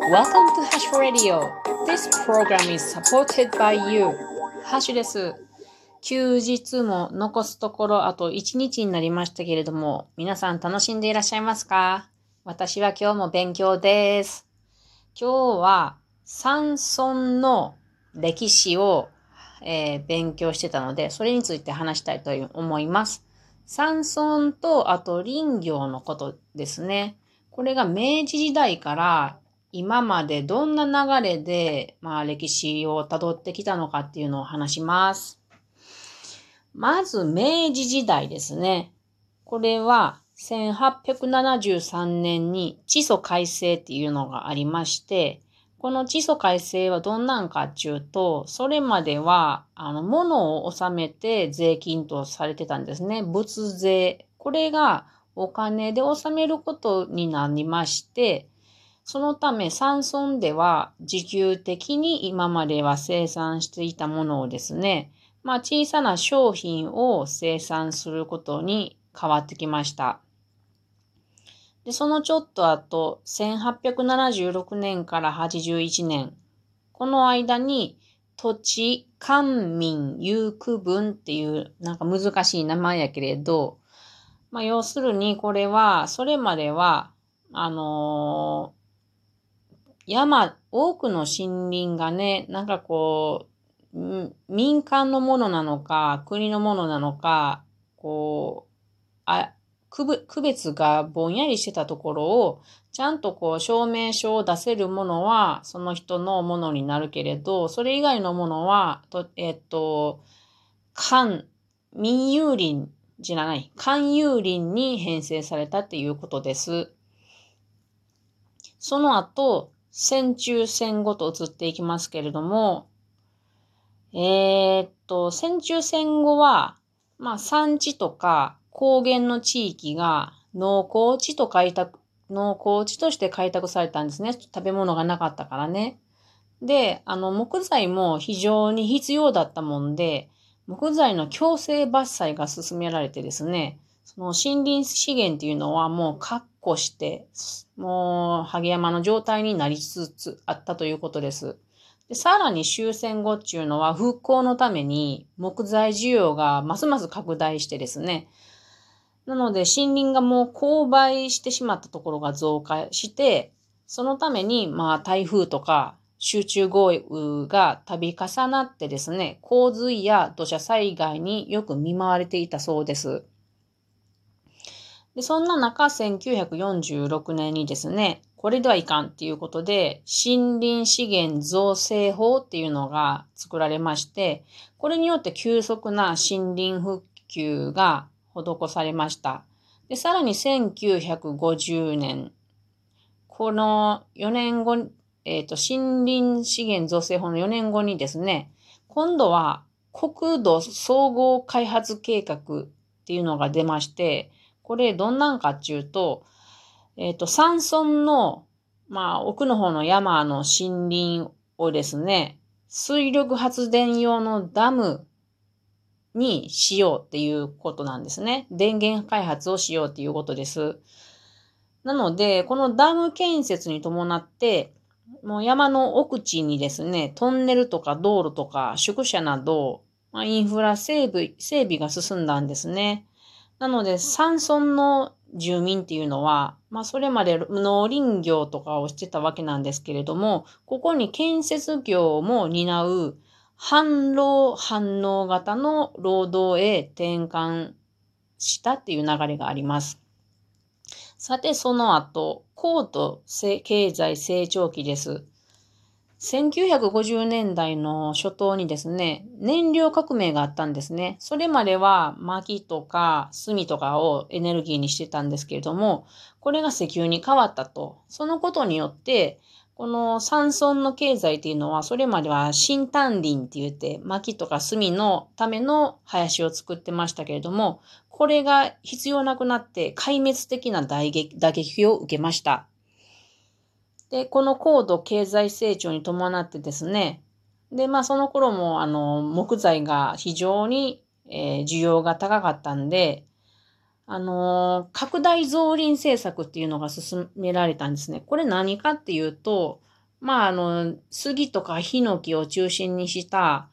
Welcome to Hash Radio. This program is supported by you. ハッシュです。休日も残すところあと1日になりましたけれども、皆さん楽しんでいらっしゃいますか？私は今日も勉強です。今日は山村の歴史を、えー勉強してたので、それについて話したいと思います。山村とあと林業のことですね。これが明治時代から今までどんな流れで、まあ、歴史をたどってきたのかっていうのを話します。まず明治時代ですね。これは1873年に地租改正っていうのがありまして、この地租改正はどんなんかっていうと、それまでは、あの、物を納めて税金とされてたんですね。物税。これがお金で納めることになりまして、そのため山村では自給的に今までは生産していたものをですね、まあ小さな商品を生産することに変わってきました。で、そのちょっと後、1876年から81年、この間に土地官民有区分っていうなんか難しい名前やけれど、まあ要するにこれは、それまでは、あの山、多くの森林がね、なんかこう、民間のものなのか、国のものなのか、こう、あ、区別区別がぼんやりしてたところを、ちゃんとこう証明書を出せるものはその人のものになるけれど、それ以外のものは、とえっと、官、民有林じゃない、官有林に編成されたっていうことです。その後、戦中戦後と移っていきますけれども、えーっと、戦中戦後は、まあ山地とか高原の地域が農耕地と開拓、農耕地として開拓されたんですね。食べ物がなかったからね。で、あの、木材も非常に必要だったもんで、木材の強制伐採が進められてですね、その森林資源っていうのはもう確保して、もう、萩山の状態になりつつあったということです。でさらに終戦後っていうのは復興のために木材需要がますます拡大してですね。なので森林がもう勾配してしまったところが増加して、そのためにまあ台風とか集中豪雨が度重なってですね、洪水や土砂災害によく見舞われていたそうです。でそんな中、1946年にですね、これではいかんっていうことで、森林資源造成法っていうのが作られまして、これによって急速な森林復旧が施されました。で、さらに1950年、この4年後、えっ、と、森林資源造成法の4年後にですね、今度は国土総合開発計画っていうのが出まして、これどんなんかっていうと、えっ、と、山村の、まあ、奥の方の山の森林をですね、水力発電用のダムにしようっていうことなんですね。電源開発をしようっていうことです。なので、このダム建設に伴って、もう山の奥地にですね、トンネルとか道路とか宿舎など、まあ、インフラ整備、整備が進んだんですね。なので、山村の住民っていうのは、まあ、それまで農林業とかをしてたわけなんですけれども、ここに建設業も担う反労反応型の労働へ転換したっていう流れがあります。さて、その後、高度経済成長期です。1950年代の初頭にですね、燃料革命があったんですね。それまでは薪とか炭とかをエネルギーにしてたんですけれども、これが石油に変わったと。そのことによって、この山村の経済っていうのは、それまでは新丹林って言って、薪とか炭のための林を作ってましたけれども、これが必要なくなって壊滅的な打撃打撃を受けました。で、この高度経済成長に伴ってですね、で、まあその頃もあの木材が非常に、えー需要が高かったんで、あの、拡大増林政策っていうのが進められたんですね。これ何かっていうと、まあ、あの、杉とかヒノキを中心にした、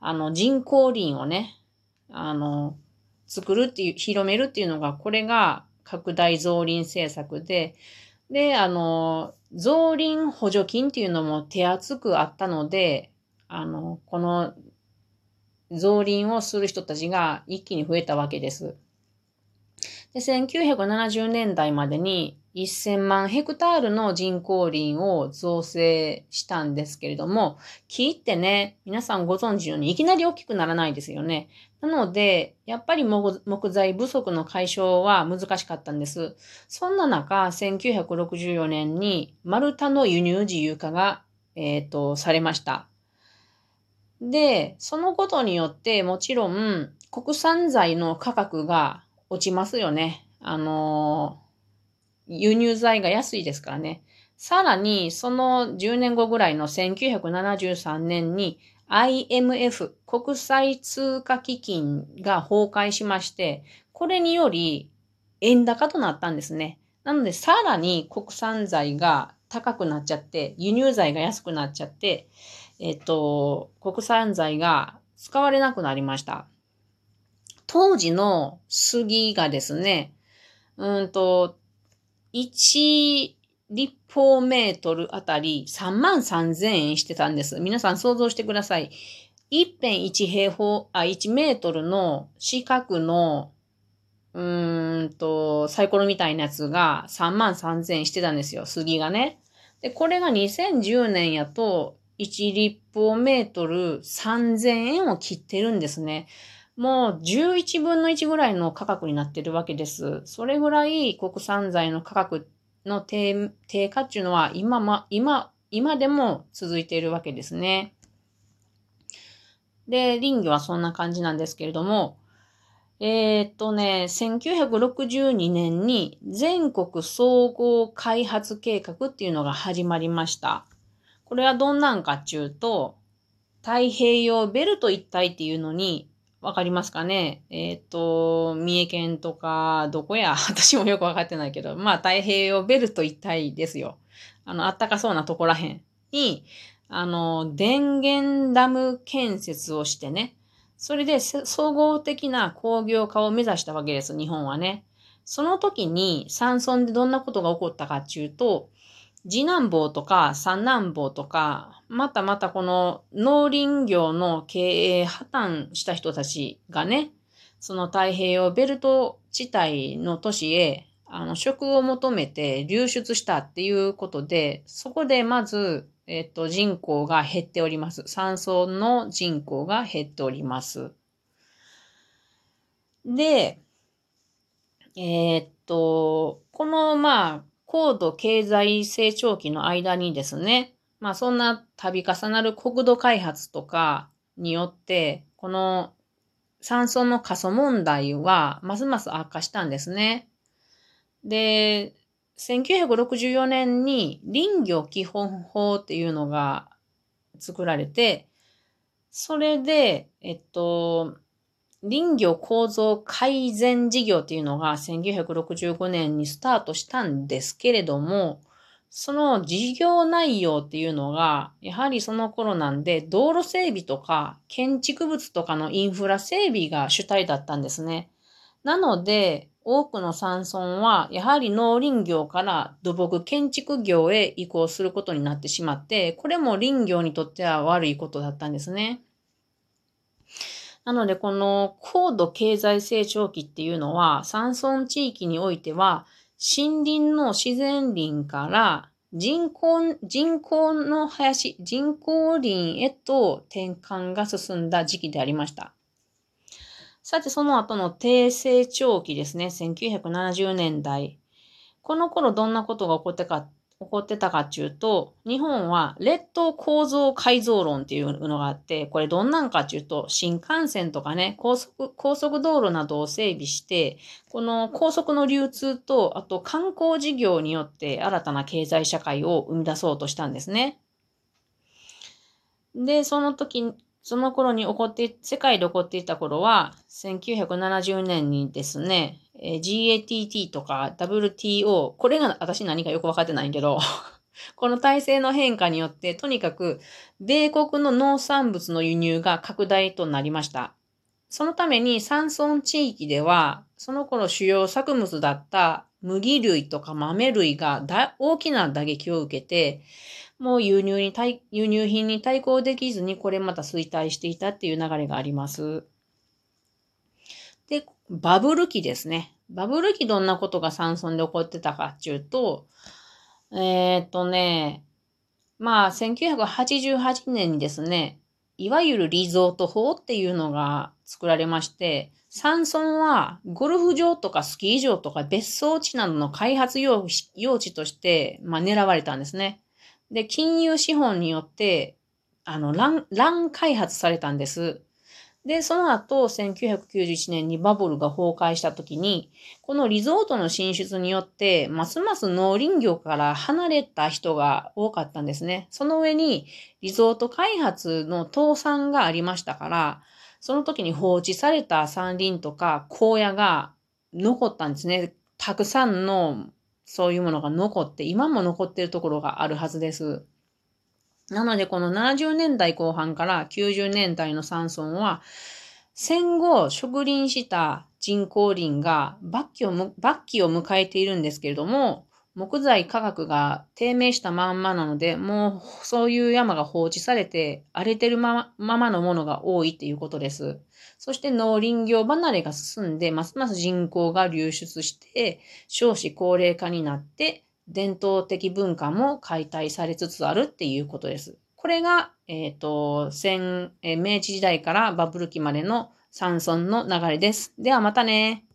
あの、人工林をね、あの、作るっていう、広めるっていうのが、これが拡大増林政策で、で、あの、増林補助金っていうのも手厚くあったので、あの、この増林をする人たちが一気に増えたわけです。で、1970年代までに1000万ヘクタールの人工林を造成したんですけれども、木ってね、皆さんご存知のようにいきなり大きくならないですよね。なので、やっぱり木材不足の解消は難しかったんです。そんな中、1964年に丸太の輸入自由化が、えっ、ー、と、されました。で、そのことによってもちろん国産材の価格が落ちますよね。あの輸入材が安いですからね。さらに、その10年後ぐらいの1973年に IMF 国際通貨基金が崩壊しまして、これにより円高となったんですね。なので、さらに国産材が高くなっちゃって、輸入材が安くなっちゃって、えっと、国産材が使われなくなりました。当時の杉がですね、うんと、1立方メートルあたり3万3000円してたんです。皆さん想像してください。一辺1平方、あ、1メートルの四角の、うーんと、サイコロみたいなやつが3万3000円してたんですよ。杉がね。で、これが2010年やと、1立方メートル3000円を切ってるんですね。もう11分の1ぐらいの価格になってるわけです。それぐらい国産材の価格の低下っていうのは今ま、今、今でも続いているわけですね。で、林業はそんな感じなんですけれども、えー、っとね、1962年に全国総合開発計画っていうのが始まりました。これはどんなんかっていうと、太平洋ベルト一帯っていうのにわかりますかね？えっ、ー、と、三重県とか、どこや？私もよくわかってないけど、まあ太平洋ベルト一帯ですよ。あの、あったかそうなとこらへんに、あの、電源ダム建設をしてね、それで総合的な工業化を目指したわけです、日本はね。その時に山村でどんなことが起こったかっていうと、次男坊とか三男坊とか、またまたこの農林業の経営破綻した人たちがね、その太平洋ベルト地帯の都市へ、あの、職を求めて流出したっていうことで、そこでまず、えっと、人口が減っております。山村の人口が減っております。で、えー、っと、この、まあ、高度経済成長期の間にですね、まあそんな度重なる国土開発とかによって、この山村の過疎問題はますます悪化したんですね。で、1964年に林業基本法っていうのが作られて、それで、えっと、林業構造改善事業っていうのが1965年にスタートしたんですけれども、その事業内容っていうのが、やはりその頃なんで、道路整備とか建築物とかのインフラ整備が主体だったんですね。なので、多くの山村は、やはり農林業から土木建築業へ移行することになってしまって、これも林業にとっては悪いことだったんですね。なので、この高度経済成長期っていうのは、山村地域においては、森林の自然林から人工、人工の林、人工林へと転換が進んだ時期でありました。さて、その後の低成長期ですね、1970年代。この頃どんなことが起こったか起こってたかっていうと、日本は列島構造改造論っていうのがあって、これどんなんかっていうと、新幹線とかね、高速、高速道路などを整備して、この高速の流通と、あと観光事業によって新たな経済社会を生み出そうとしたんですね。で、その時、その頃に起こって、世界で起こっていた頃は、1970年にですね、えー GATT とか WTO、これが私何かよくわかってないけど、この体制の変化によって、とにかく、米国の農産物の輸入が拡大となりました。そのために山村地域では、その頃主要作物だった麦類とか豆類が大きな打撃を受けて、もう輸入に、輸入品に対抗できずに、これまた衰退していたっていう流れがあります。バブル期ですね。バブル期どんなことが山村で起こってたかっていうと、えー、っとね、まあ、1988年にですね、いわゆるリゾート法っていうのが作られまして、山村はゴルフ場とかスキー場とか別荘地などの開発用用地として、まあ、狙われたんですね。で、金融資本によって、あの、乱、乱開発されたんです。で、その後、1991年にバブルが崩壊した時に、このリゾートの進出によって、ますます農林業から離れた人が多かったんですね。その上に、リゾート開発の倒産がありましたから、その時に放置された山林とか荒野が残ったんですね。たくさんのそういうものが残って、今も残っているところがあるはずです。なので、この70年代後半から90年代の山村は、戦後植林した人工林が末期を末期を迎えているんですけれども、木材価格が低迷したまんまなので、もうそういう山が放置されて荒れてるまままのものが多いっていうことです。そして農林業離れが進んで、ますます人口が流出して、少子高齢化になって、伝統的文化も解体されつつあるっていうことです。これが、えっ、と、戦、え明治時代からバブル期までの山村の流れです。ではまたね。